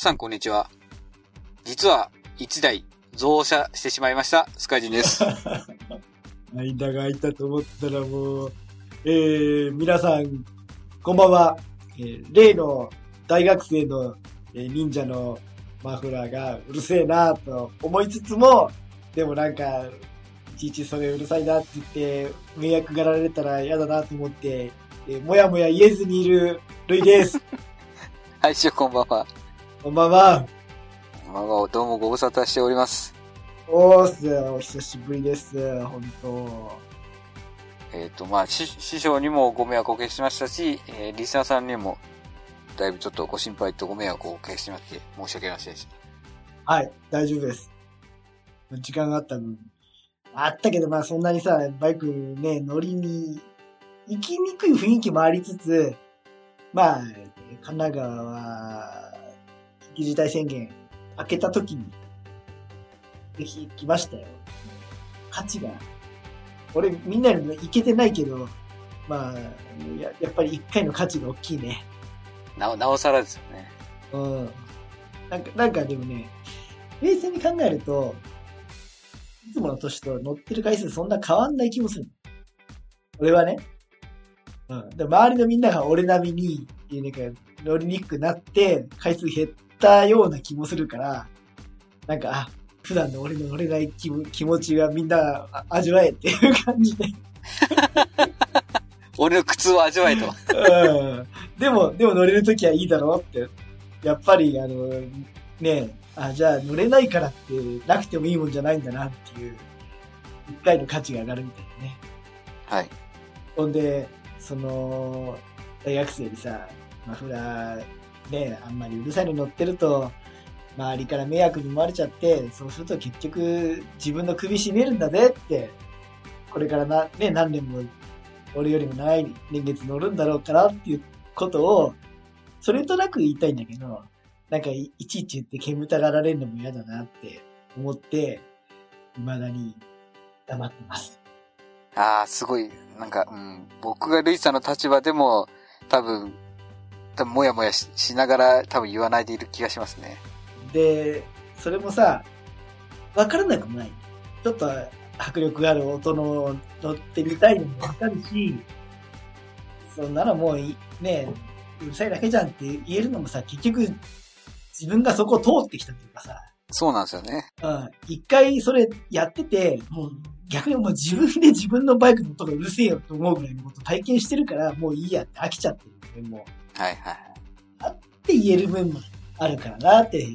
皆さんこんにちは。実は、1台、増車してしまいました、スカイジンです。間が空いたと思ったらもう、えー、皆さん、こんばんは。えー、例の大学生の、えー忍者のマフラーがうるせえなと思いつつも、でもなんか、いちいちそれうるさいなって言って、迷惑がられたら嫌だなと思って、えーもやもや言えずにいるルイです。はい、師匠こんばんは。こんばんは。こんばんは、どうもご無沙汰しております。おーっす、お久しぶりです。本当えっ、と、まあ、し師匠にもご迷惑をおかけしましたし、えーリスナーさんにも、だいぶちょっとご心配とご迷惑をおかけしまして、申し訳ありませんでした。はい、大丈夫です。時間があった分。あったけど、まあそんなにさ、バイクね、乗りに行きにくい雰囲気もありつつ、まあ、神奈川は、緊急事態宣言開けた時に、ぜひ来ましたよ。価値が。俺、みんなよりも行けてないけど、まあ、ややっぱり一回の価値が大きいね。なお、なおさらですよね。うん。なんか、なんかでもね、冷静に考えると、いつもの年と乗ってる回数そんな変わんない気もする。俺はね。うん。で周りのみんなが俺並みに、なんか乗りにくくなって、回数減ったような気もするから、なんか、あ、普段の俺の乗れない気も気持ちがみんなあ味わえっていう感じで。俺の苦痛を味わえと。うんでも、でも乗れるときはいいだろうって。やっぱり、あの、ねあ、じゃあ乗れないからってなくてもいいもんじゃないんだなっていう、一回の価値が上がるみたいなね。はい。ほんで、その、大学生にさ、マフラー、ね、あんまりうるさいの乗ってると、周りから迷惑に思われちゃって、そうすると結局自分の首絞めるんだぜって、これからな、ね、何年も、俺よりも長い年月乗るんだろうからっていうことを、それとなく言いたいんだけど、なんかいちいち言って煙たがられるのも嫌だなって思って、未だに黙ってます。ああ、すごい、なんか、うん、僕がルイさんの立場でも、多分、多分もやもやししながら多分言わないでいる気がしますね。で、それもさ、わからなくもない。ちょっと迫力がある音の乗ってみたいのもわかるし、そんなのもういね、うるさいだけじゃんって言えるのもさ、結局、自分がそこを通ってきたっていうかさ、そうなんですよね。うん、一回それやってて、もう逆にもう自分で自分のバイクの音がうるせえよと思うぐらいのこと体験してるから、もういいやって飽きちゃってるもう。はいはい。って言える分もあるからなって、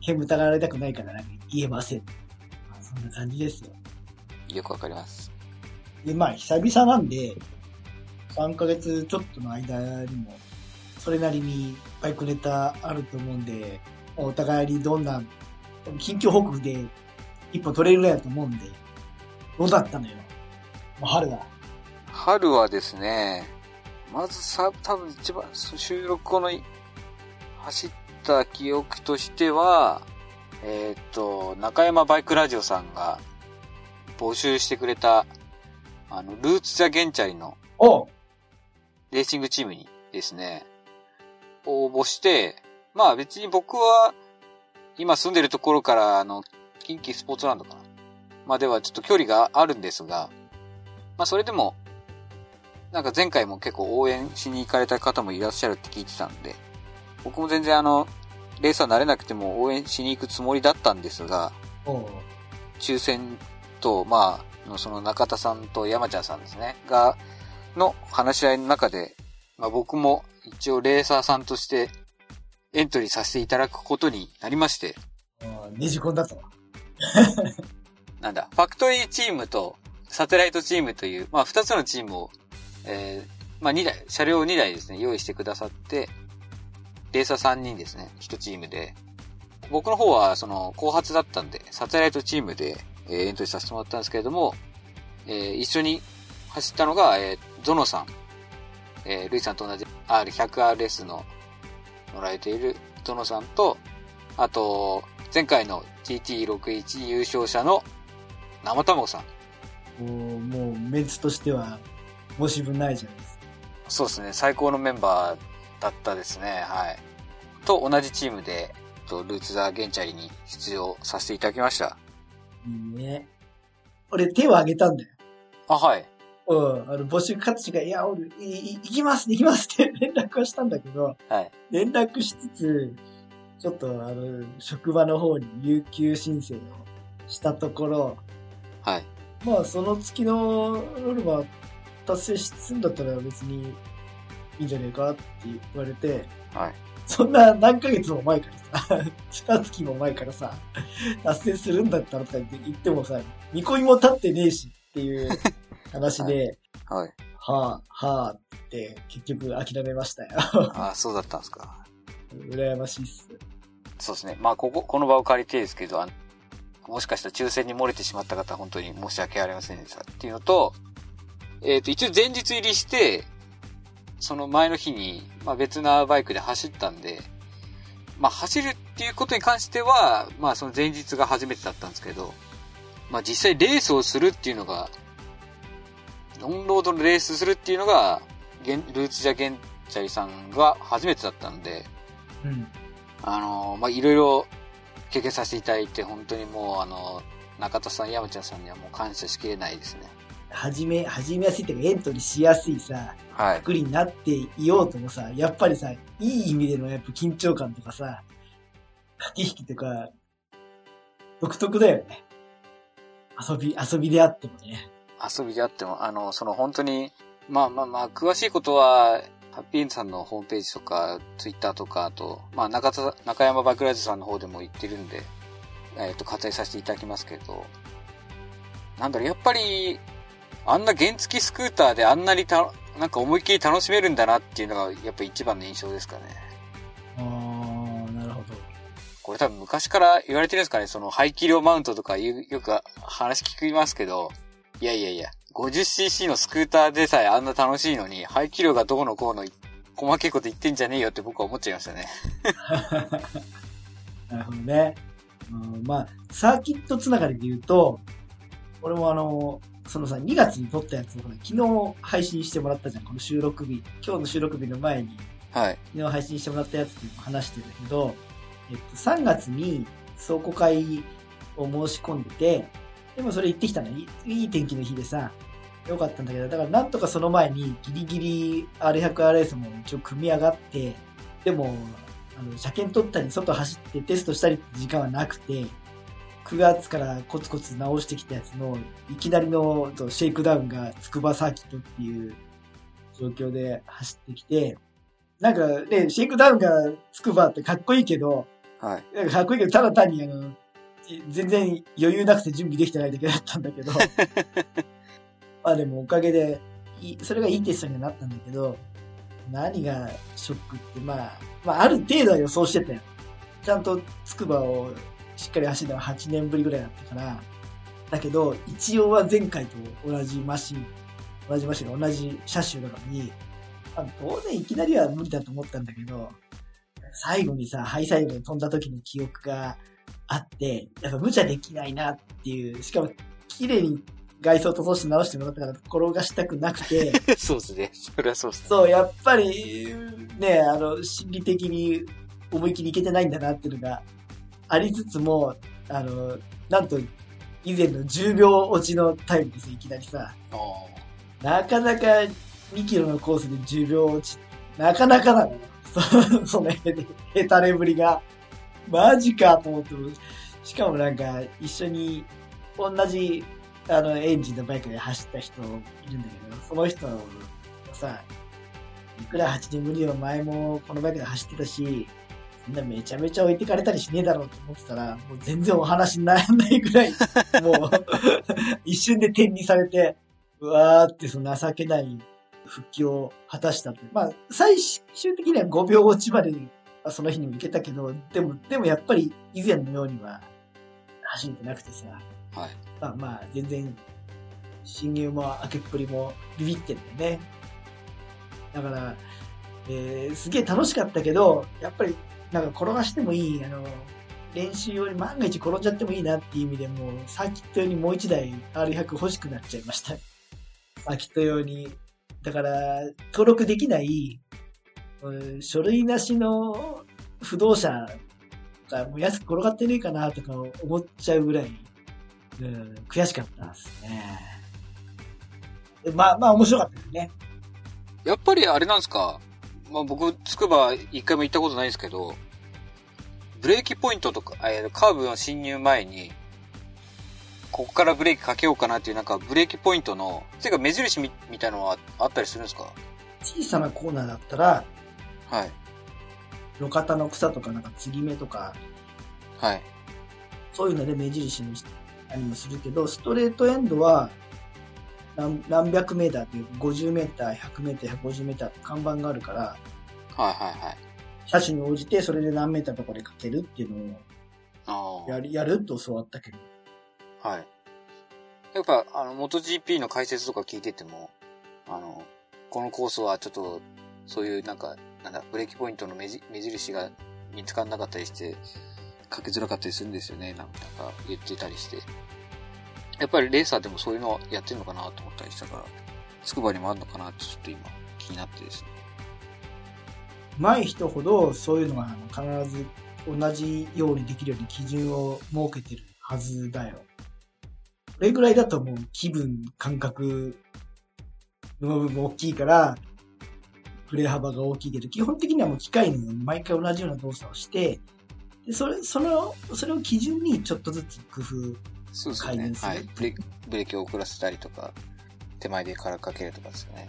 煙たがられたくないからなんか言えません。まあ、そんな感じですよ。よくわかります。で、まあ、久々なんで、3ヶ月ちょっとの間にも、それなりにバイクネタあると思うんで、お互いにどんな、近況報告で一歩取れるぐらいだと思うんで、どうだったのよ。もう春だ。春はですね、まずさ、多分一番収録後の走った記憶としては、えーっと、中山バイクラジオさんが募集してくれた、あの、ルーツ・ザ・ゲンチャリのおレーシングチームにですね、応募して、まあ別に僕は、今住んでるところから、あの、近畿スポーツランドかな。まあではちょっと距離があるんですが、まあそれでも、なんか前回も結構応援しに行かれた方もいらっしゃるって聞いてたんで、僕も全然あの、レーサー慣れなくても応援しに行くつもりだったんですが、お抽選と、まあ、のその中田さんと山ちゃんさんですね、が、の話し合いの中で、まあ僕も一応レーサーさんとしてエントリーさせていただくことになりまして、おねじ込んだと。なんだ、ファクトリーチームとサテライトチームという、まあ二つのチームを、えー、まあ2台、車両2台ですね、用意してくださって、レーサー3人ですね、1チームで。僕の方は、その、後発だったんで、サテライトチームで、えーエントリーさせてもらったんですけれども、えー一緒に走ったのが、えーゾノさん。えールイさんと同じ R100RS の乗られているゾノさんと、あと、前回の GT61 優勝者の生卵さん。もう、もう、メンツとしては、申し分ないじゃないですか。そうですね、最高のメンバーだったですね、はい。と同じチームで、とルーツザ・ゲンチャリに出場させていただきました。いいね。俺手を挙げたんだよ。あ、はい。うん。あの、募集勝ちが、いや、俺、行きます、行きますって連絡はしたんだけど、はい。連絡しつつ、ちょっとあの、職場の方に有給申請をしたところ、はい。まあ、その月のノルマ達成すんだったら別にいいんじゃねえかって言われて、はい。そんな何ヶ月も前からさ、二月も前からさ、達成するんだったらとか言って言ってもさ、見込みも立ってねえしっていう話で、はい。はあ、はあって結局諦めましたよ。あそうだったんですか。羨ましいっす。そうですね。まあ、ここ、この場を借りてですけど、あのもしかしたら抽選に漏れてしまった方、本当に申し訳ありませんでした。っていうのと、えっ、と、一応前日入りして、その前の日に、まあ別なバイクで走ったんで、まあ走るっていうことに関しては、まあその前日が初めてだったんですけど、まあ実際レースをするっていうのが、オンロードのレースするっていうのが、ルーツジャゲンチャリさんが初めてだったんで、うん。あの、まあ、いろいろ経験させていただいて、本当にもう、あの、中田さん、山ちゃんさんにはもう感謝しきれないですね。始め、始めやすいっていうかエントリーしやすいさ、はい。作りになっていようともさ、やっぱりさ、いい意味でのやっぱ緊張感とかさ、駆け引きとか、独特だよね。遊び、遊びであってもね。遊びであっても、あの、その本当に、まあまあまあ、詳しいことは、ハッピーエンドさんのホームページとか、ツイッターとか、あと、まあ、中田、中山バイクライズさんの方でも言ってるんで、えっ、と、割愛させていただきますけど、なんだろう、やっぱり、あんな原付スクーターであんなにた、なんか思いっきり楽しめるんだなっていうのが、やっぱ一番の印象ですかね。あー、なるほど。これ多分昔から言われてるんですかね、その排気量マウントとかよよく話聞きますけど、いやいやいや、50cc のスクーターでさえあんな楽しいのに、排気量がどうのこうの細けいこと言ってんじゃねえよって僕は思っちゃいましたね。なるほどね。うん、まあ、サーキットつながりで言うと、俺もあの、そのさ、2月に撮ったやつをほら昨日配信してもらったじゃん、この収録日。今日の収録日の前に、はい。昨日配信してもらったやつでも話してるんだけど、えっと、3月に倉庫会を申し込んでて、でもそれ行ってきたのいいいい天気の日でさ、よかったんだけど、だからなんとかその前にギリギリ R100RS も一応組み上がって、でも、あの、車検取ったり外走ってテストしたりって時間はなくて、9月からコツコツ直してきたやつの、いきなりのとシェイクダウンが筑波サーキットっていう状況で走ってきて、なんかね、シェイクダウンが筑波ってかっこいいけど、はい。なんかかっこいいけど、ただ単にあの、全然余裕なくて準備できてないだけだったんだけど、まあでもおかげで、それがいいテストにはなったんだけど、何がショックって、まあ、まあある程度は予想してたよ。ちゃんと筑波をしっかり走るのは8年ぶりぐらいだったから、だけど、一応は前回と同じマシン、同じマシン、同じ車種なのに、まあ、当然いきなりは無理だと思ったんだけど、最後にさ、ハイサイドで飛んだ時の記憶があって、やっぱ無茶できないなっていう、しかも綺麗に外装として直してもらったから転がしたくなくて、そうですね。それはそうですね。そう、やっぱり、ね、あの、心理的に思い切りいけてないんだなっていうのがありつつも、あの、なんと、以前の10秒落ちのタイムですよ、いきなりさ。おなかなか2キロのコースで10秒落ち、なかなかなのよ。そ そのへへたれぶりが。マジかと思って、しかもなんか、一緒に同じ、あの、エンジンのバイクで走った人いるんだけど、その人がさ、いくら8年ぶりよ、前もこのバイクで走ってたし、そんなめちゃめちゃ置いてかれたりしねえだろうと思ってたら、もう全然お話にならないぐらい、もう、一瞬で点にされて、うわーってその情けない復帰を果たしたと。まあ、最終的には5秒落ちまでその日にも行けたけど、でも、でもやっぱり以前のようには走ってなくてさ、はい。まあまあ、全然、侵入も開けっぷりもビビってんだよね。だから、えーすげえ楽しかったけど、やっぱり、なんか転がしてもいい、あの、練習より万が一転んじゃってもいいなっていう意味でもう、サーキット用にもう一台 R100 欲しくなっちゃいました。サーキット用に。だから、登録できない、うん書類なしの不動車がもう安く転がってねえかなとか思っちゃうぐらい、うん、悔しかったですね。まあまあ面白かったですね。やっぱりあれなんですか？まあ僕、つくば一回も行ったことないんですけど、ブレーキポイントとか、えー、カーブの侵入前に、ここからブレーキかけようかなっていうなんかブレーキポイントの、ていうか目印みみたいなのはあったりするんですか？小さなコーナーだったら、はい。路肩の草とかなんか継ぎ目とか、はい。そういうので目印にしたりもするけど、ストレートエンドは何何百メーターっていう50メーター、100メーター、150メーターって看板があるから、はいはいはい。車種に応じてそれで何メーターとかでかけるっていうのをやる、やると教わったけど。はい。やっぱ、あの、元 GP の解説とか聞いてても、あの、このコースはちょっと、そういうなんか、なんだ、ブレーキポイントの目印が見つからなかったりして、かけづらかったりするんですよね、なんか言ってたりして。やっぱりレーサーでもそういうのやってるのかなと思ったりしたから、つくばにもあるのかなってちょっと今気になってですね。上手い人ほどそういうのが必ず同じようにできるように基準を設けてるはずだよ。これぐらいだともう気分、感覚の部分も大きいから、振れ幅が大きいけど、基本的にはもう機械に毎回同じような動作をして、でそれ、その、それを基準にちょっとずつ工夫、改善する。ブレブレーキを遅らせたりとか、手前でからかけるとかですよね。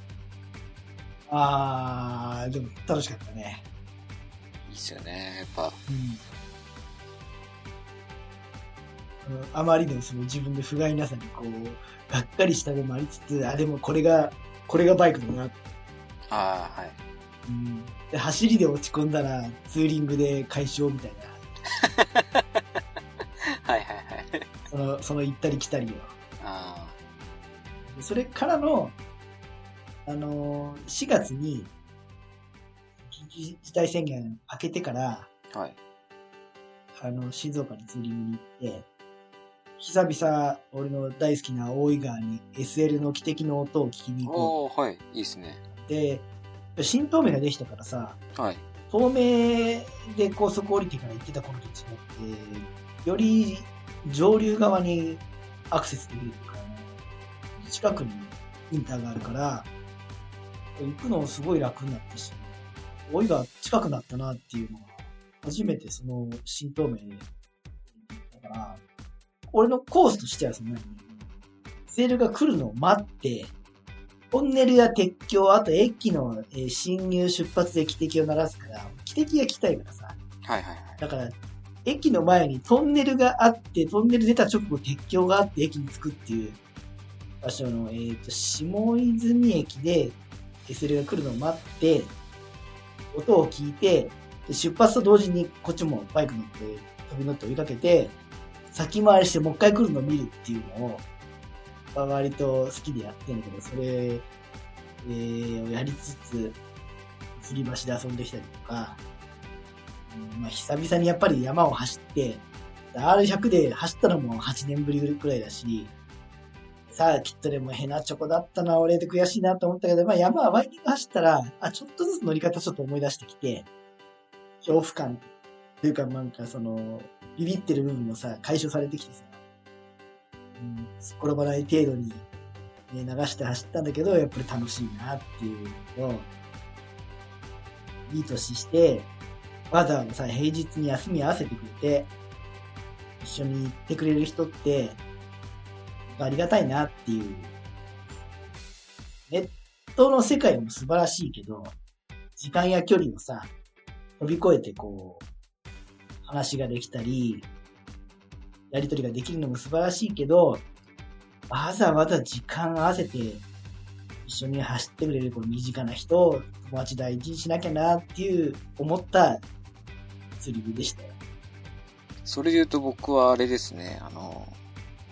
あー、でも楽しかったね。いいっすよね、やっぱ。うん。あまりのその自分で不甲斐なさにこう、がっかりしたのもありつつ、あ、でもこれが、これがバイクだな。ああ、はい。うん。で、走りで落ち込んだら、ツーリングで解消みたいな。はいはいはい。その、その行ったり来たりを。ああ。それからの、あのー、4月に、緊急事態宣言明けてから、はい。あの、静岡にツーリングに行って、久々、俺の大好きな大井川に SL の汽笛の音を聞きに行こう。はい。いいっすね。で、新東名ができたからさ、はい。東名で高速降りてから行ってた頃と違って、より上流側にアクセスできるから、近くにインターがあるから、行くのすごい楽になったし、老いが近くなったなっていうのが、初めてその新東名だから、俺のコースとしてはその、セールが来るのを待って、トンネルや鉄橋、あと駅の、えー、侵入出発で汽笛を鳴らすから、汽笛が来たいからさ。はいはいはい。だから、駅の前にトンネルがあって、トンネル出た直後鉄橋があって駅に着くっていう場所の、えっ、ー、と、下泉駅で SL が来るのを待って、音を聞いて、出発と同時にこっちもバイク乗って飛び乗って追いかけて、先回りしてもう一回来るのを見るっていうのを、割と好きでやってんだけど、それ、えー、をやりつつ、吊り橋で遊んできたりとか、うん、まあ、久々にやっぱり山を走って、R100 で走ったのも8年ぶりくらいだし、さあ、きっとでもヘナチョコだったな、俺で悔しいなと思ったけど、まあ山はワイキング走ったら、あ、ちょっとずつ乗り方ちょっと思い出してきて、恐怖感というかなんかその、ビビってる部分もさ、解消されてきてさ、うん、転ばない程度に、ね、流して走ったんだけど、やっぱり楽しいなっていうのを、いい年して、わざわざさ、平日に休み合わせてくれて、一緒に行ってくれる人って、ありがたいなっていう。ネットの世界も素晴らしいけど、時間や距離をさ、飛び越えてこう、話ができたり、やりとりができるのも素晴らしいけど、わざわざ時間合わせて一緒に走ってくれるこの身近な人を友達大事にしなきゃなっていう思った釣り火でしたよ。それで言うと僕はあれですね、あの、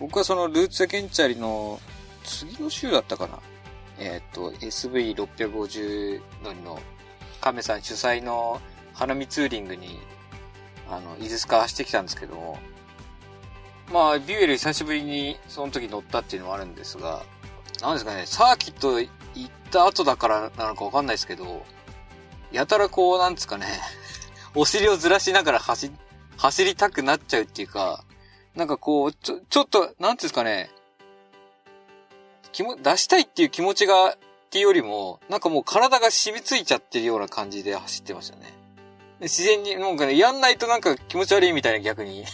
僕はそのルーツやケンチャリの次の週だったかな。えっ、ー、と、SV650 乗りの亀さん主催の花見ツーリングに、あの、伊豆スカ走ってきたんですけども、まあ、ビュエル久しぶりにその時乗ったっていうのはあるんですが、なんですかね、サーキット行った後だからなのかわかんないですけど、やたらこう、なんですかね、お尻をずらしながら走、走りたくなっちゃうっていうか、なんかこう、ちょ、ちょっと、なんていうんですかね、気も、出したいっていう気持ちが、っていうよりも、なんかもう体が染みついちゃってるような感じで走ってましたね。自然に、なんかね、やんないとなんか気持ち悪いみたいな逆に。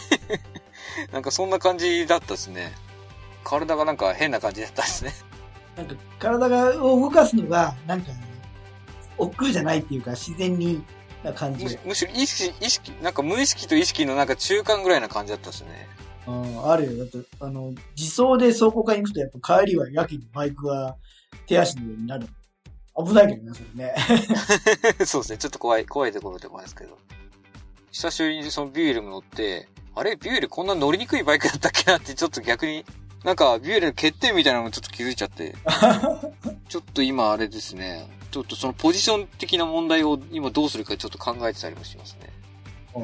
なんかそんな感じだったですね。体がなんか変な感じだったですね。なんか体がを動かすのが、なんか、億劫じゃないっていうか、自然にな感じむ。むしろ意識、意識、なんか無意識と意識のなんか中間ぐらいな感じだったですね。ああるよ。だって、あの、自走で走行会に行くと、やっぱ帰りはやけにバイクは手足のようになる。危ないけどね、それね。そうですね。ちょっと怖い、怖いところでもあるんですけど。久しぶりにそのビュールも乗って、あれ？ビュールこんな乗りにくいバイクだったっけなってちょっと逆に、なんかビュールの欠点みたいなのもちょっと気づいちゃって。ちょっと今あれですね。ちょっとそのポジション的な問題を今どうするかちょっと考えてたりもしますね。あ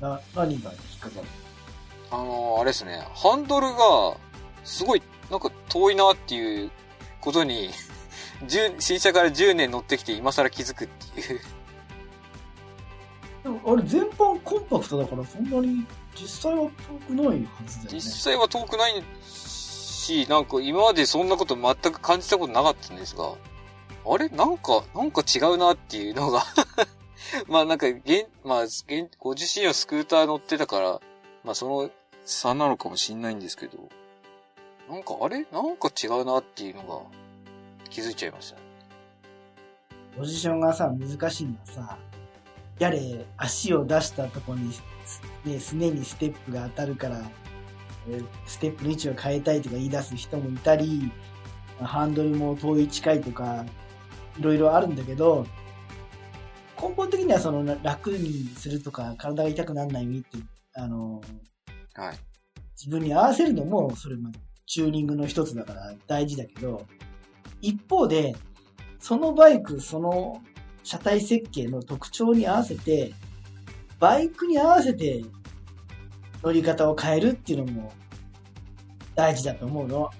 あ、な、何が引っかかる？あのー、あれですね。ハンドルが、すごい、なんか遠いなっていうことに 新車から10年乗ってきて今更気づくっていうでもあれ全般コンパクトだからそんなに実際は遠くないはずだよね。実際は遠くないし、なんか今までそんなこと全く感じたことなかったんですが、あれなんか、なんか違うなっていうのが まあなんか、現、まあ、現、ご自身はスクーター乗ってたから、まあその差なのかもしんないんですけど、なんかあれ？なんか違うなっていうのが気づいちゃいました。ポジションがさ、難しいのはさ、やれ、足を出したとこに、ね、すねにステップが当たるから、ステップの位置を変えたいとか言い出す人もいたり、ハンドルも遠い近いとか、いろいろあるんだけど、根本的にはその楽にするとか、体が痛くならないようにって、あの、はい。自分に合わせるのも、それもチューニングの一つだから大事だけど、一方で、そのバイク、その車体設計の特徴に合わせて、バイクに合わせて乗り方を変えるっていうのも大事だと思うの。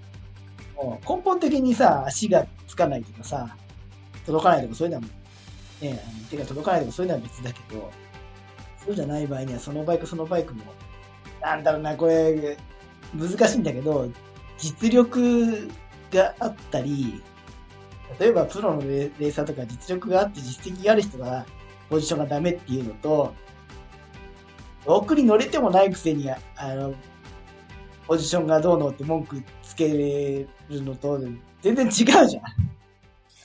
もう根本的にさ、足がつかないとかさ、届かないとかそういうのはね、手が届かないとかそういうのは別だけど、そうじゃない場合にはそのバイクそのバイクも、なんだろうな、これ、難しいんだけど、実力があったり、例えばプロのレーサーとか実力があって実績がある人がポジションがダメっていうのと、奥に乗れてもないくせに、あの、ポジションがどうのって文句つけるのと、全然違うじゃん。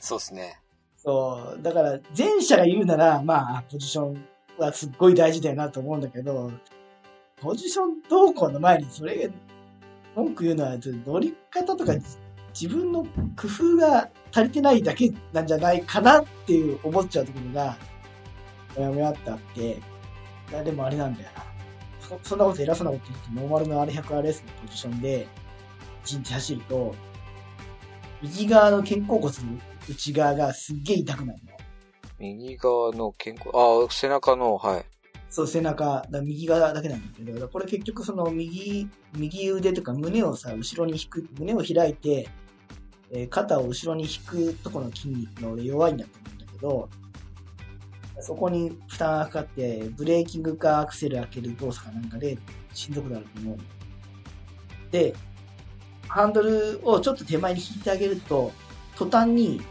そうですね。そう。だから、前者が言うなら、まあ、ポジションはすっごい大事だよなと思うんだけど、ポジション動向の前にそれ、文句言うのは、乗り方とか自分の工夫が足りてないだけなんじゃないかなっていう思っちゃうところが、もやもやってあって、いや、でもあれなんだよな。そそんなこと偉そうなこと言って、ノーマルの R100RS のポジションで、1日走ると、右側の肩甲骨の内側がすっげえ痛くなるの。右側の肩甲、ああ、背中の、はい。そう、背中、だ右側だけなんだけど、これ結局その右、右腕とか胸をさ、後ろに引く、胸を開いて、えー、肩を後ろに引くとこの筋肉が俺弱いんだと思うんだけど、そこに負担がかかって、ブレーキングかアクセル開ける動作かなんかでしんどくなると思う。で、ハンドルをちょっと手前に引いてあげると、途端に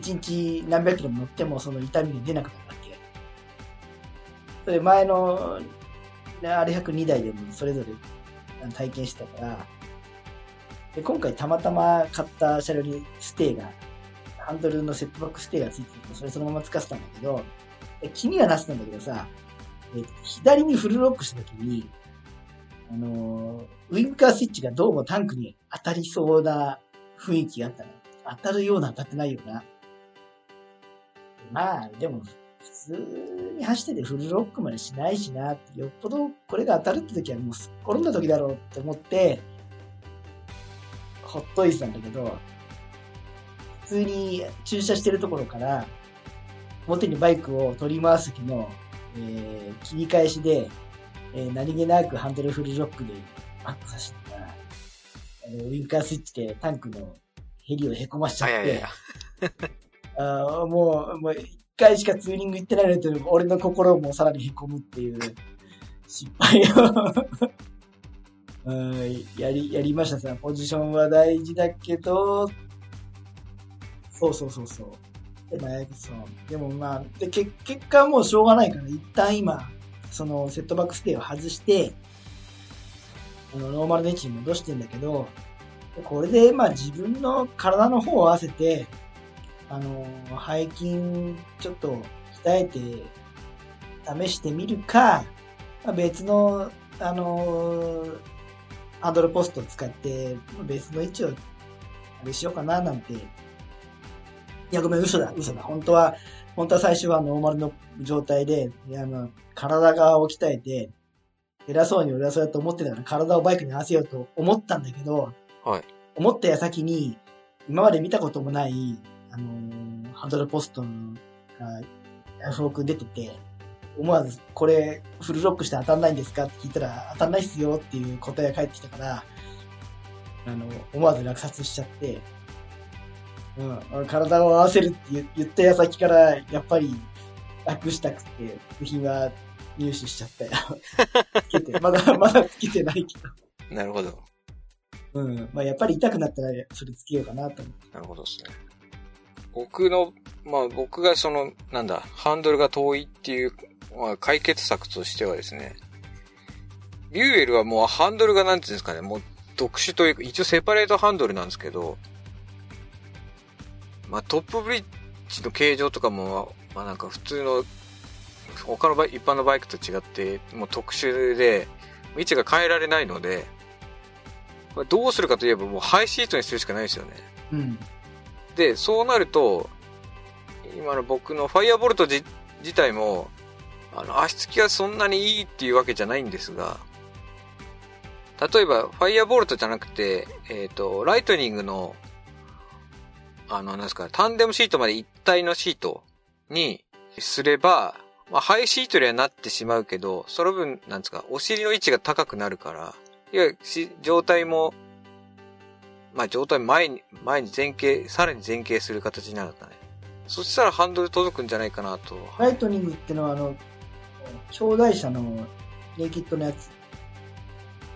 1日何百キロも乗ってもその痛みが出なくなる。それ前の R102 台でもそれぞれ体験してたから、で今回たまたま買った車両にステーが、ハンドルのセットバックステーがついてて、それそのまま使ってたんだけど、気にはなってたんだけどさ、左にフルロックした時に、あのウィンカースイッチがどうもタンクに当たりそうな雰囲気があったの。当たるような当たってないような。まあ、でも、普通に走っててフルロックまでしないしなって、よっぽどこれが当たるって時はもうすっ転んだ時だろうって思って、ほっといてたんだけど、普通に駐車してるところから、表にバイクを取り回す時の、えー、切り返しで、えー、何気なくハンドルフルロックでバックさせたら、ウィンカースイッチでタンクのヘリをへこましちゃって、あーもう、もう一回しかツーリング行ってないのって、俺の心もさらに凹むっていう失敗を うんやり、やりましたさ。ポジションは大事だけど、そうそうそうそう。で、まあ、そう。でもまあ、で、け結果はもうしょうがないから、一旦今、そのセットバックステイを外して、あの、ノーマルの位置に戻してんだけど、これで、まあ自分の体の方を合わせて、あの、背筋ちょっと鍛えて試してみるか、まあ、別の、あの、ハンドルポストを使って、別の位置を、あれしようかな、なんて。いや、ごめん、嘘だ、嘘だ。本当は、本当は最初はノーマルの状態で、いやあの、体側を鍛えて、偉そうに俺はそうやって思ってたから体をバイクに合わせようと思ったんだけど、はい。思った矢先に、今まで見たこともない、あのーハンドルポストが、ヤフオク出てて、思わず、これ、フルロックして当たんないんですか？って聞いたら、当たんないっすよっていう答えが返ってきたから、あの、思わず落札しちゃって、うん、体を合わせるって言言った矢先から、やっぱり、楽したくて、部品は入手しちゃったよ。つけて、まだ、まだつけてないけど。なるほど。うん。まあ、やっぱり痛くなったら、それつけようかなと思って。なるほどですね。僕の、まあ僕がその、なんだ、ハンドルが遠いっていう、まあ解決策としてはですね、ビューエルはもうハンドルがなんていうんですかね、もう特殊というか、一応セパレートハンドルなんですけど、まあトップブリッジの形状とかも、まあなんか普通の、他のバイ一般のバイクと違って、もう特殊で、位置が変えられないので、まあどうするかといえばもうハイシートにするしかないですよね。うん。で、そうなると、今の僕のファイアボルト自体も、あの、足つきがそんなにいいっていうわけじゃないんですが、例えば、ファイアボルトじゃなくて、えっ、と、ライトニングの、あの、なんですか、タンデムシートまで一体のシートにすれば、まあ、ハイシートにはなってしまうけど、その分、なんですか、お尻の位置が高くなるから、いや、し状態も、まあ、状態前に、前に前傾、さらに前傾する形になるんだね。そしたらハンドル届くんじゃないかなと。ライトニングってのは、あの、兄弟車のネイキッドのやつ。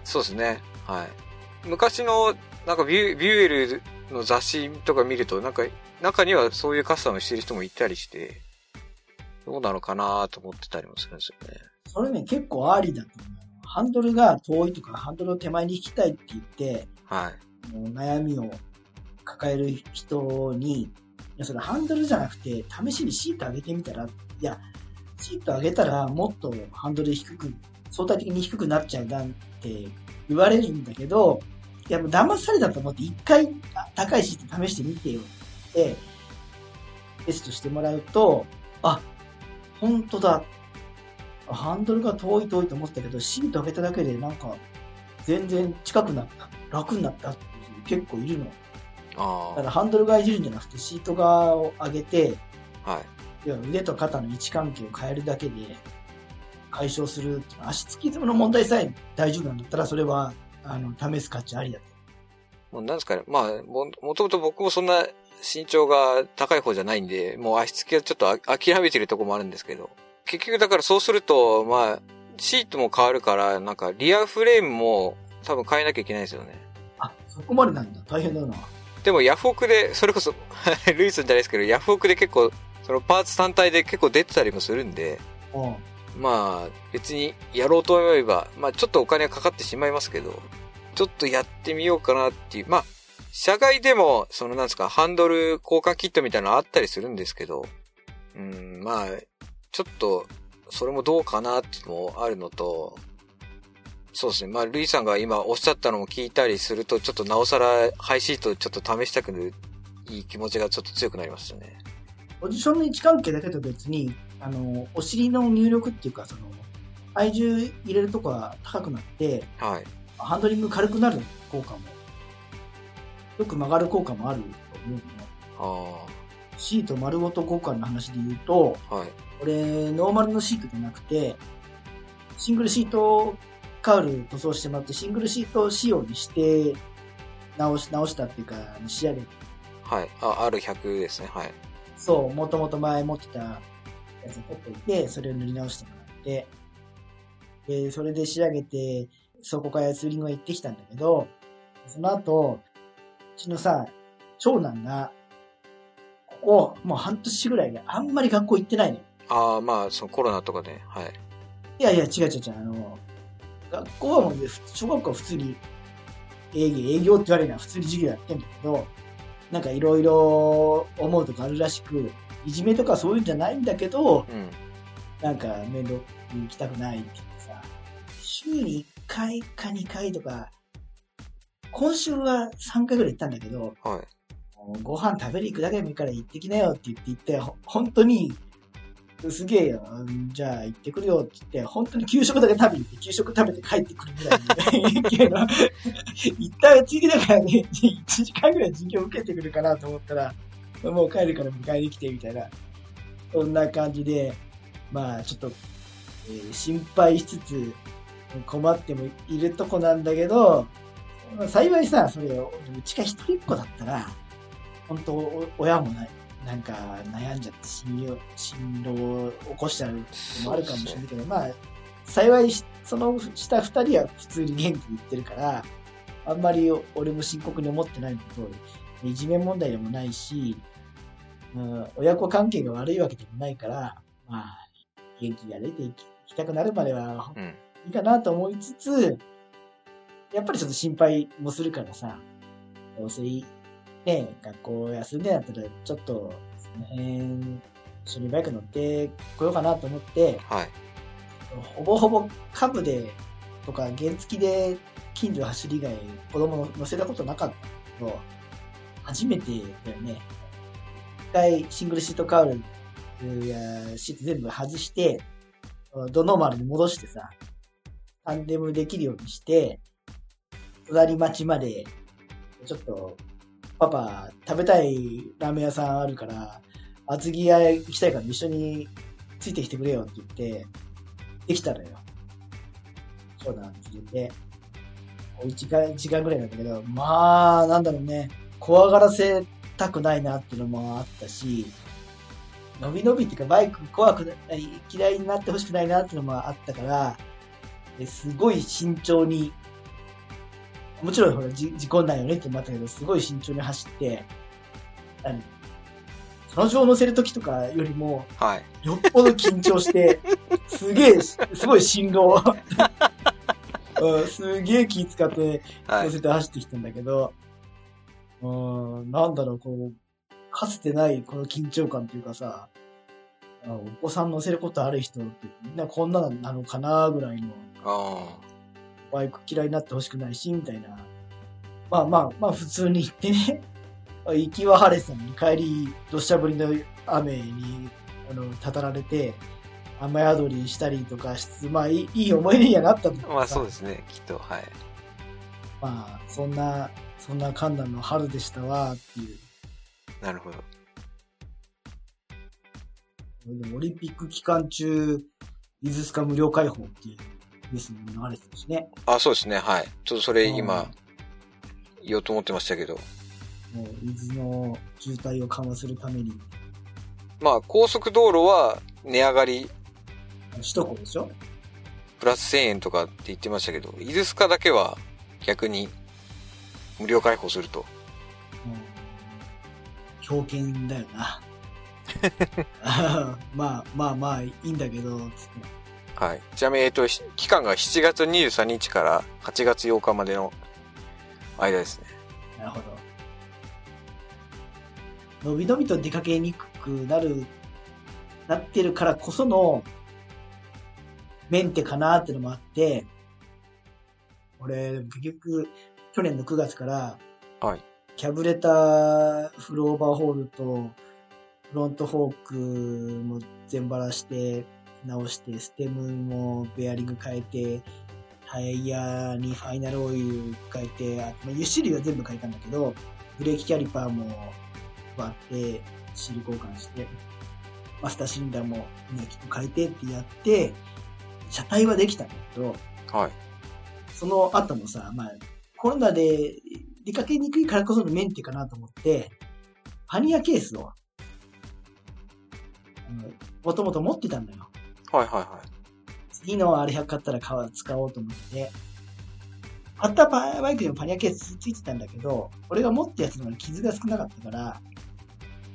そうですね。はい。昔の、なんかビュー、ビューエルの雑誌とか見ると、なんか、中にはそういうカスタムしてる人もいたりして、どうなのかなと思ってたりもするんですよね。それね、結構ありだと思う。ハンドルが遠いとか、ハンドルを手前に引きたいって言って、はい。悩みを抱える人に、いや、それハンドルじゃなくて、試しにシート上げてみたら、いや、シート上げたらもっとハンドル低く、相対的に低くなっちゃうなんて言われるんだけど、いや、もう騙されたと思って一回高いシート試してみてよって、テストしてもらうと、あ、本当だ。ハンドルが遠い遠いと思ってたけど、シート上げただけでなんか、全然近くなった。楽になったっ結構いるの。あだからハンドル側いじるんじゃなくて、シート側を上げて、あ。はい。いや腕と肩の位置関係を変えるだけで解消する足つきの問題さえ大丈夫なんだったら、それは、あの、試す価値ありだと。もうなんですかね。まあ、も、もともと僕もそんな身長が高い方じゃないんで、もう足つきはちょっとあ諦めてるとこもあるんですけど。結局だからそうすると、まあ、シートも変わるから、なんかリアフレームも多分変えなきゃいけないですよね。あ、そこまでなんだ。大変だな。でもヤフオクで、それこそ、ルイスじゃないですけど、ヤフオクで結構、そのパーツ単体で結構出てたりもするんで、うん。まあ、別にやろうと思えば、まあちょっとお金はかかってしまいますけど、ちょっとやってみようかなっていう。まあ、社外でも、そのなんですか、ハンドル交換キットみたいなのあったりするんですけど、うん、まあ、ちょっと、それもどうかなっていうのもあるのと、そうですね。まあ、ルイさんが今おっしゃったのも聞いたりすると、ちょっとなおさらハイシートちょっと試したくなる、いい気持ちがちょっと強くなりましたね。ポジションの位置関係だけと別に、あの、お尻の入力っていうか、その、体重入れるとこが高くなって、はい。ハンドリング軽くなる効果も、よく曲がる効果もあると思うの。あシート丸ごと交換の話で言うと、あ、はい。これ、ノーマルのシートじゃなくて、シングルシートカウル塗装してもらって、シングルシート仕様にして、直し、直したっていうか、仕上げて、はい。あ、R100 ですね。はい。そう、もともと前持ってたやつを取っておいて、それを塗り直してもらって、で、それで仕上げて、そこからツーリングは行ってきたんだけど、その後、うちのさ、長男が、ここ、もう半年ぐらいであんまり学校行ってないのよ。ああ、まあ、そのコロナとかで、はい。いやいや、違う違う違う、あの、学校はもうね、小学校は普通に営業、営業って言われるのは普通に授業やってんだけど、なんかいろいろ思うとこあるらしく、いじめとかそういうんじゃないんだけど、うん。なんか面倒に行きたくないって言ってさ、週に1回か2回とか、今週は3回ぐらい行ったんだけど、はい。ご飯食べに行くだけでもいいから行ってきなよって言って行って、ほ本当に、すげえよ、じゃあ行ってくるよって言って、本当に給食だけ食べに行って、給食食べて帰ってくるぐらいの。行った次だからね、1時間ぐらい授業受けてくるかなと思ったら、もう帰るから迎えに来てみたいな、そんな感じで、まあちょっと、えー心配しつつ、困ってもいるとこなんだけど、幸いさ、それ、うちが一人っ子だったら、本当親もない。なんか悩んじゃって進路進路を起こしちゃうのもあるかもしれないけど、まあ、幸いしその下二人は普通に元気にいってるから、あんまり俺も深刻に思ってないのと、いじめ問題でもないし、うん、親子関係が悪いわけでもないから、まあ、元気が出ていきたくなるまではうん。いいかなと思いつつ、やっぱりちょっと心配もするからさ、どうせいい、ね、学校休んでんだったら、ちょっと、その辺、一緒にバイク乗ってこようかなと思って、はい。ほぼほぼ株で、とか原付で近所走り以外、子供乗せたことなかったけど、初めてだよね。一回シングルシートカウルやシート全部外して、ドノーマルに戻してさ、タンデムできるようにして、隣町まで、ちょっと、パパ、食べたいラーメン屋さんあるから、厚木屋行きたいから一緒についてきてくれよって言って、できたのよ。そうだって言って、1時間、時間ぐらいなんだけど、まあ、なんだろうね、怖がらせたくないなっていうのもあったし、伸び伸びっていうかバイク怖くない、嫌いになってほしくないなっていうのもあったから、すごい慎重に、もちろんほら、じ事故んないよねって思ったけど、すごい慎重に走って、何その上乗せるときとかよりも、はい。よっぽど緊張して、すげえ、すごい振動。うん、すげえ気使ってはい。乗せて走ってきたんだけど、うん、なんだろう、こう、かつてないこの緊張感というかさ、あお子さん乗せることある人ってみんなこんなのなのかなぐらいの、あバイク嫌いになってほしくないし、みたいな。まあまあ、まあ普通に行ってね、行きは晴れてたのに帰り、土砂降りの雨に、あの、たたられて、雨宿りしたりとかしつつ、まあいいいい思い出にはなったんだけあ。どまあそうさですね、きっと。はい。まあ、そんな、そんな寒暖の春でしたわ、っていう。なるほど。オリンピック期間中、伊豆スカ無料開放っていうニュースにも流れてたしね。あ、そうですね、はい。ちょっとそれうん今、言おうと思ってましたけど。もう伊豆の渋滞を緩和するために、まあ、高速道路は値上がり首都高でしょ？プラス1000円とかって言ってましたけど、伊豆スカだけは逆に無料開放すると。もう、強権だよな。まあまあまあいいんだけど、つってはい。ちなみに、えっと、し期間が7月23日から8月8日までの間ですね。なるほど。のびのびと出かけにくくなる、なってるからこその、メンテかなってのもあって、俺、結局、去年の9月から、はい。キャブレターフルオーバーホールと、フロントフォークも全バラして、直して、ステムもベアリング変えて、タイヤにファイナルオイル変えて、あまあ、油脂類は全部変えたんだけど、ブレーキキャリパーも割って、シール交換して、マスターシリンダーもみんなきっと変えてってやって、車体はできたんだけど、はい。その後もさ、まあ、コロナで出かけにくいからこそのメンテかなと思って、パニアケースをもともと持ってたんだよ。はいはいはい。次のあれ100買ったら買わ使おうと思って。買ったババイクにもパニアケースついてたんだけど、俺が持ったやつの傷が少なかったから、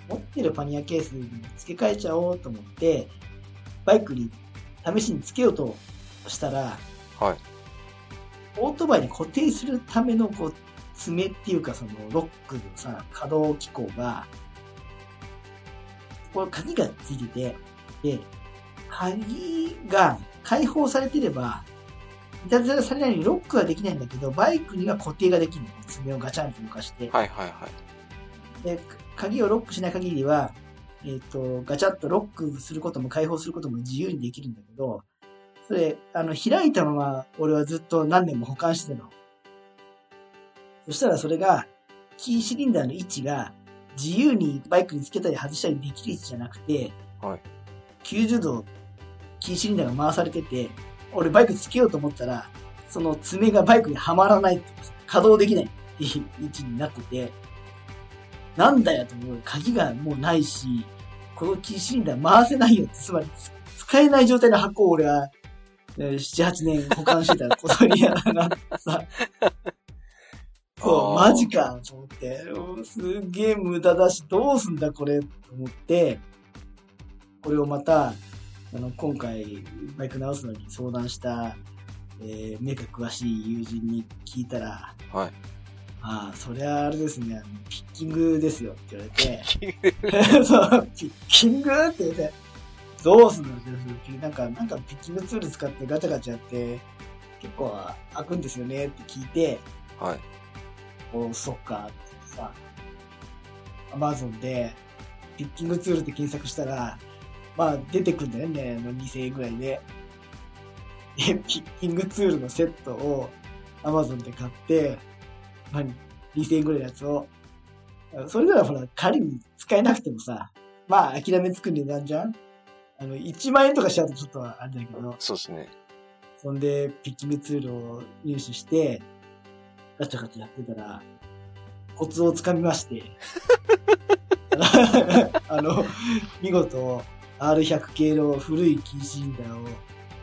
持ってるパニアケースに付け替えちゃおうと思って、バイクに試しにつけようとしたら、はい。オートバイに固定するためのこう爪っていうかそのロックのさ、可動機構が、これ鍵がついてて、で、鍵が開放されてれば、いたずらされないようにロックはできないんだけど、バイクには固定ができるの。爪をガチャンと動かして。はいはいはい。で、鍵をロックしない限りは、えっ、と、ガチャッとロックすることも開放することも自由にできるんだけど、それ、あの、開いたまま俺はずっと何年も保管してたの。そしたらそれが、キーシリンダーの位置が自由にバイクにつけたり外したりできる位置じゃなくて、はい90度キーシリンダーが回されてて、俺バイクつけようと思ったら、その爪がバイクにはまらない稼働できない。っていう位置になってて、なんだよと思う。鍵がもうないし、このキーシリンダー回せないよって、つまりつ使えない状態の箱を俺は、えー7、8年保管してた。ことになってさ、そう、マジかと思って、うんすっげえ無駄だし、どうすんだこれと思って、これをまた、あの、今回、バイク直すのに相談した、えー、目が詳しい友人に聞いたら、はい。ああ、そりゃあれですね、あのピッキングですよって言われて、そう、ピッキングって言って、どうすんのってなんか、なんかピッキングツール使ってガチャガチャやって、結構開くんですよねって聞いて、はい。おそっかってさ、アマゾンで、ピッキングツールって検索したら、まあ出てくんだよね、あの2000円ぐらいで。で、ピッキングツールのセットをアマゾンで買って、まあ、2000円ぐらいのやつを、それならほら、仮に使えなくてもさ、まあ諦めつく値段じゃんあの、1万円とかしちゃうとちょっとあれだけど、そうですね。そんで、ピッキングツールを入手して、ガチャガチャやってたら、コツをつかみまして、あの、見事、R100 系の古いキーシリンダーを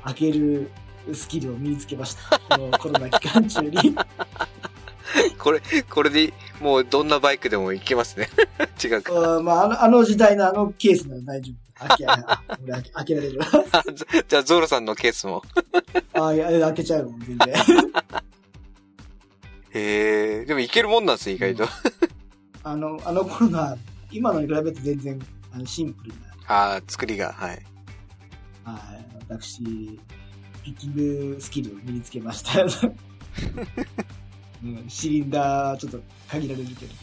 開けるスキルを身につけました。このコロナ期間中に。これ、これで、もうどんなバイクでも行けますね。違うか。まあ、あの、あの時代のあのケースなら大丈夫。開け、開け開けられる。じゃあ、ゾロさんのケースも。あいや開けちゃうもん、全然。へえ、でも行けるもんなんですね、意外と。あの、あの頃のは、今のに比べて全然あのシンプルなああ、作りが、はい。はい、私、ピッキングスキルを身につけました。うん、シリンダー、ちょっと限られるけど。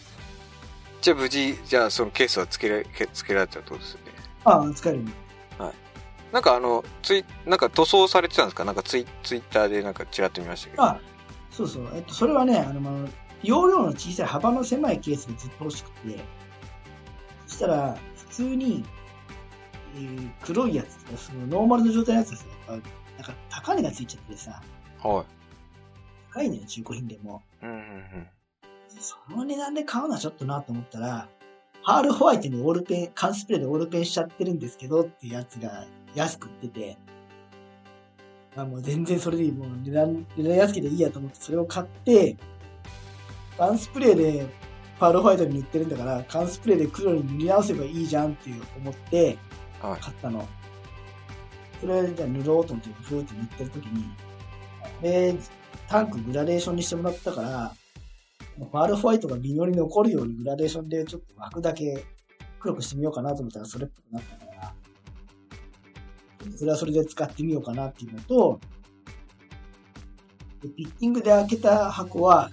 じゃあ無事、じゃあそのケースはつけられ、けつけられたってことですよね。ああ、使えるね。なんかあの、ツイ、なんか塗装されてたんですか？なんかツイ、ツイッターでなんかチラッと見ましたけど。あ、そうそう。えっと、それはね、あの、まあ容量の小さい幅の狭いケースがずっと欲しくて、そしたら、普通に、えー黒いやつとか、そのノーマルの状態のやつですよ。やっぱなんか高値がついちゃってさ、はい。高いのよ、中古品でも。うんうんうん。その値段で買うのはちょっとなと思ったら、パールホワイトにオールペン、缶スプレーでオールペンしちゃってるんですけどっていうやつが安く売ってて、あもう全然それでいい。もう値段、値段安けでいいやと思ってそれを買って、缶スプレーでパールホワイトに塗ってるんだから、缶スプレーで黒に塗り直せばいいじゃんっていう思って買ったの。それじゃあ塗ろうと思って、ふーって塗ってる時に、で、タンクグラデーションにしてもらったから、パールホワイトが微妙に残るようにグラデーションでちょっと枠だけ黒くしてみようかなと思ったらそれっぽくなったから、それはそれで使ってみようかなっていうのと、でピッキングで開けた箱は、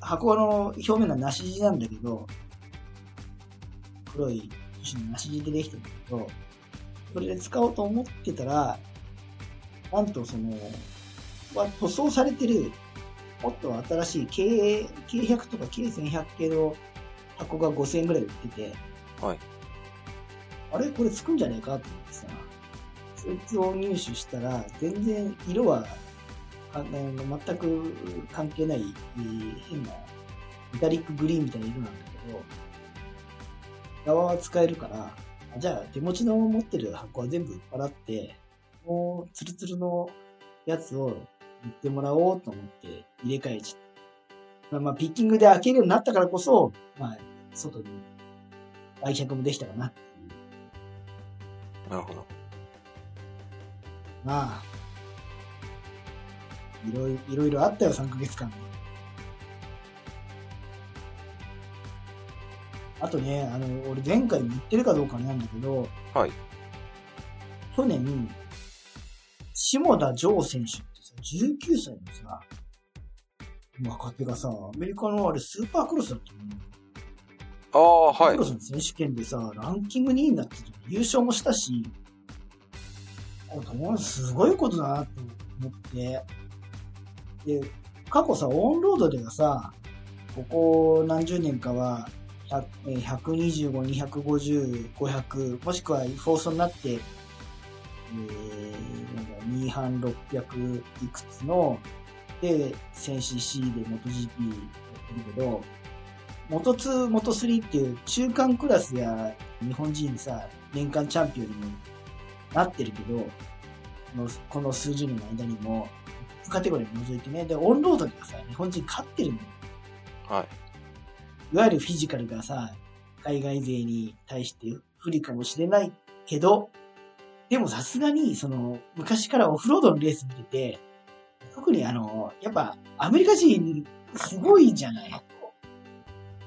箱の表面が梨地なんだけど、黒い樹脂の梨地でできてるんだけど、それで使おうと思ってたら、なんとその、は塗装されてる、もっと新しい K、K100 とか K1100 系の箱が5000円ぐらいで売ってて、はい。あれ？これつくんじゃねえかと思ってさ、そいつを入手したら、全然色は、あの全く関係ない、えー変な、メタリックグリーンみたいな色なんだけど、側は使えるから、じゃあ手持ちの持ってる箱は全部売っ払って、もうツルツルのやつを売ってもらおうと思って入れ替えちゃった。まあ、まあ、ピッキングで開けるようになったからこそ、まあ、外に売却もできたかなっていう。なるほど。まあ、いろいろ、いろいろあったよ、3ヶ月間。あとね、あの、俺前回言ってるかどうかなんだけど、はい。去年、下田城選手ってさ、19歳のさ、若手がさ、アメリカのあれスーパークロスだったのね。ああ、はいクロ。スの選手権でさ、ランキング2位になってて優勝もしたし、あすごいことだなと思って。で、過去さ、オンロードではさ、ここ何十年かは、100えー125、250、500、もしくはフォースになって、えー、なんか2班600いくつの、で、1000cc で MotoGP やってるけど、元2、元3っていう中間クラスや日本人さ、年間チャンピオンにもなってるけど、このこの数十年の間にも、カテゴリーを除いてね、で、オンロードではさ、日本人勝ってるのよ。はい。いわゆるフィジカルがさ、海外勢に対して不利かもしれないけど、でもさすがに、その、昔からオフロードのレース見てて、特にあの、やっぱアメリカ人すごいじゃない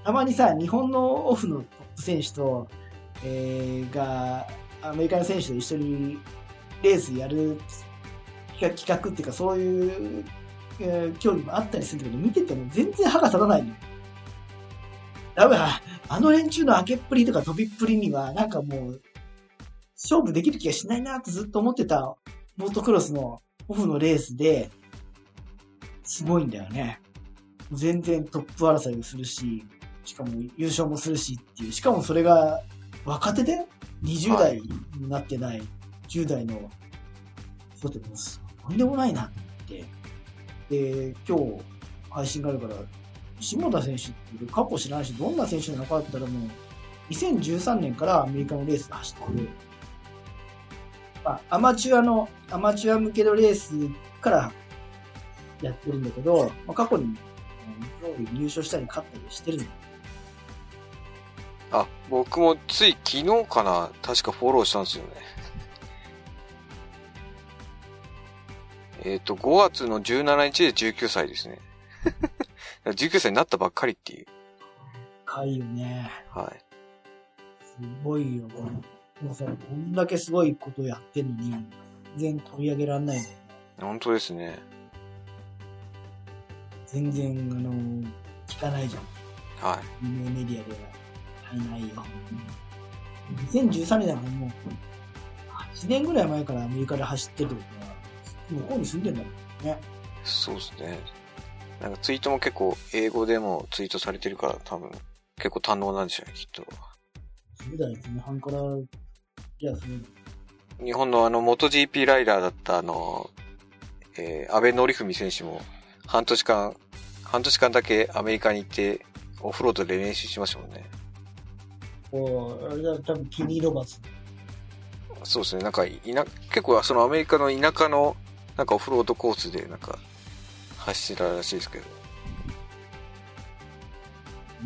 たまにさ、日本のオフのトップ選手と、えー、が、アメリカの選手と一緒にレースやる企画っていうかそういう、えー競技もあったりするけど、見てても全然歯が立たないのよ。だから、あの連中の開けっぷりとか飛びっぷりには、なんかもう、勝負できる気がしないなってずっと思ってた、モートクロスのオフのレースで、すごいんだよね。全然トップ争いをするし、しかも優勝もするしっていう、しかもそれが若手で20代になってない10代の人ってもうとんでもないなって。で、今日配信があるから、下田選手って過去知らないし、どんな選手なのかって言ったらもう、2013年からアメリカのレースで走ってる。まあ、アマチュアの、アマチュア向けのレースからやってるんだけど、まあ、過去に、入賞したり勝ったりしてるの。あ、僕もつい昨日かな、確かフォローしたんですよね。えっ、と、5月の17日で19歳ですね。19歳になったばっかりっていう。かいよね。はい。すごいよ、これ。でもさ、こんだけすごいことやってんのに、全然取り上げられないね。本当ですね。全然、あの、聞かないじゃん。はい。有名メディアでは。足りないよ。2013年だからもう、8年ぐらい前からアメリカで走ってるってことは、向こうに住んでんだもんね。そうですね。なんかツイートも結構英語でもツイートされてるから多分結構堪能なんでしょうね、きっと。10代前半から、じゃあその、日本のあの、元 GP ライダーだったあの、えー、安倍則文選手も半年間、半年間だけアメリカに行ってオフロードで練習しましたもんね。こう、あれだ、多分ケニー・ロバーツ。そうですね。なんか、いな、結構そのアメリカの田舎の、なんかオフロードコースでなんか、走ってたらしいですけど。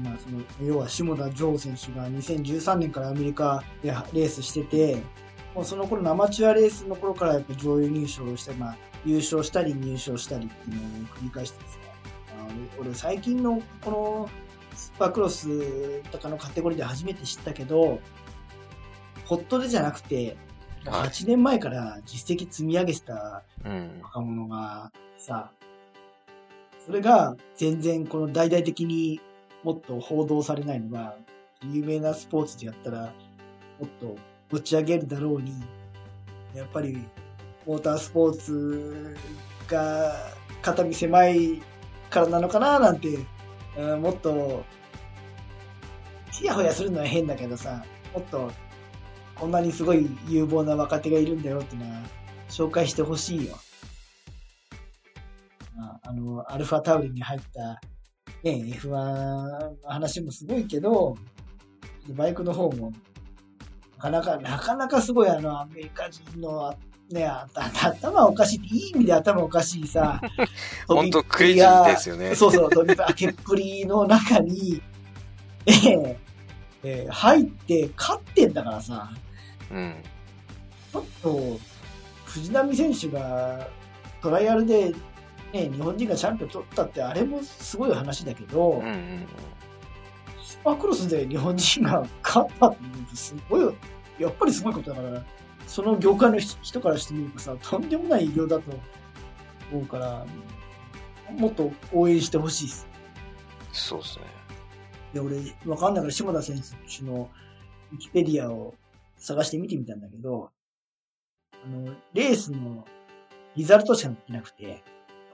まあ、その、要は下田ジョー選手が2013年からアメリカでレースしてて、もうその頃のアマチュアレースの頃からやっぱ上位入賞して、まあ、優勝したり入賞したりっていうのを繰り返してですね。あ俺、最近のこのスーパークロスとかのカテゴリーで初めて知ったけど、ホットでじゃなくて、はい8年前から実績積み上げてたうん。若者がさ、それが全然この大々的にもっと報道されないのが、有名なスポーツでやったらもっと持ち上げるだろうに、やっぱりモータースポーツが肩身狭いからなのかななんて、うんもっと、ちやほやするのは変だけどさ、もっとこんなにすごい有望な若手がいるんだよっていうのは紹介してほしいよ。まあ、あの、アルファタウリに入った、ね、F1 の話もすごいけど、バイクの方も、なかなか、なかなかすごいあの、アメリカ人の、ね、あ頭おかしい、いい意味で頭おかしいさ、本当クレイジーですよね。そうそう、飛び開けっぷりの中に、えーえー入って勝ってんだからさ、うん。ちょっと、藤波選手がトライアルで、ね、日本人がチャンピオン取ったって、あれもすごい話だけど、うんうんスーパークロスで日本人が勝ったってすごい、やっぱりすごいことだから、その業界の人からしてみるとさ、とんでもない偉業だと思うから、もっと応援してほしいです。そうですね。で、俺、わかんないから、下田選手のウィキペディアを探して見てみたんだけど、あの、レースのリザルトしか載ってなくて、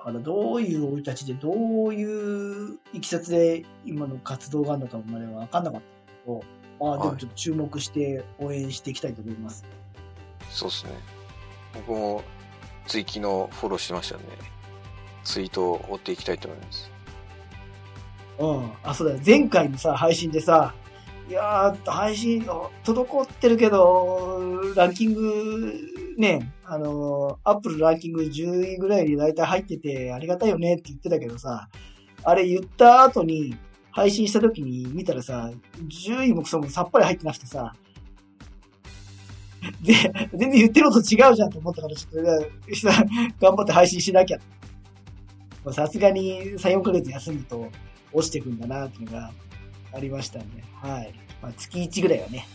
だからどういう生い立ちで、どういういきさつで今の活動があるのかまではわかんなかったけど、まあでもちょっと注目して応援していきたいと思います。そうですね。僕も追記のフォローしてましたんで、ツイートを追っていきたいと思います。うん。あ、そうだよ。前回のさ、配信でさ、いやー、配信、滞ってるけど、ランキング、ね、あの、アップルランキング10位ぐらいに大体入ってて、ありがたいよねって言ってたけどさ、あれ言った後に、配信した時に見たらさ、10位もクソもさっぱり入ってなくてさ、で、全然言ってること違うじゃんと思ったから、ちょっと、さ 頑張って配信しなきゃ。さすがに3、4ヶ月休むと落ちてくんだなっていうのがありましたんで、はい。まあ、月1ぐらいはね、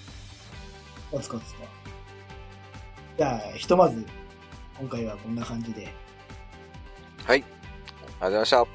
コツコツ。じゃあ、ひとまず、今回はこんな感じで、はい。ありがとうございました。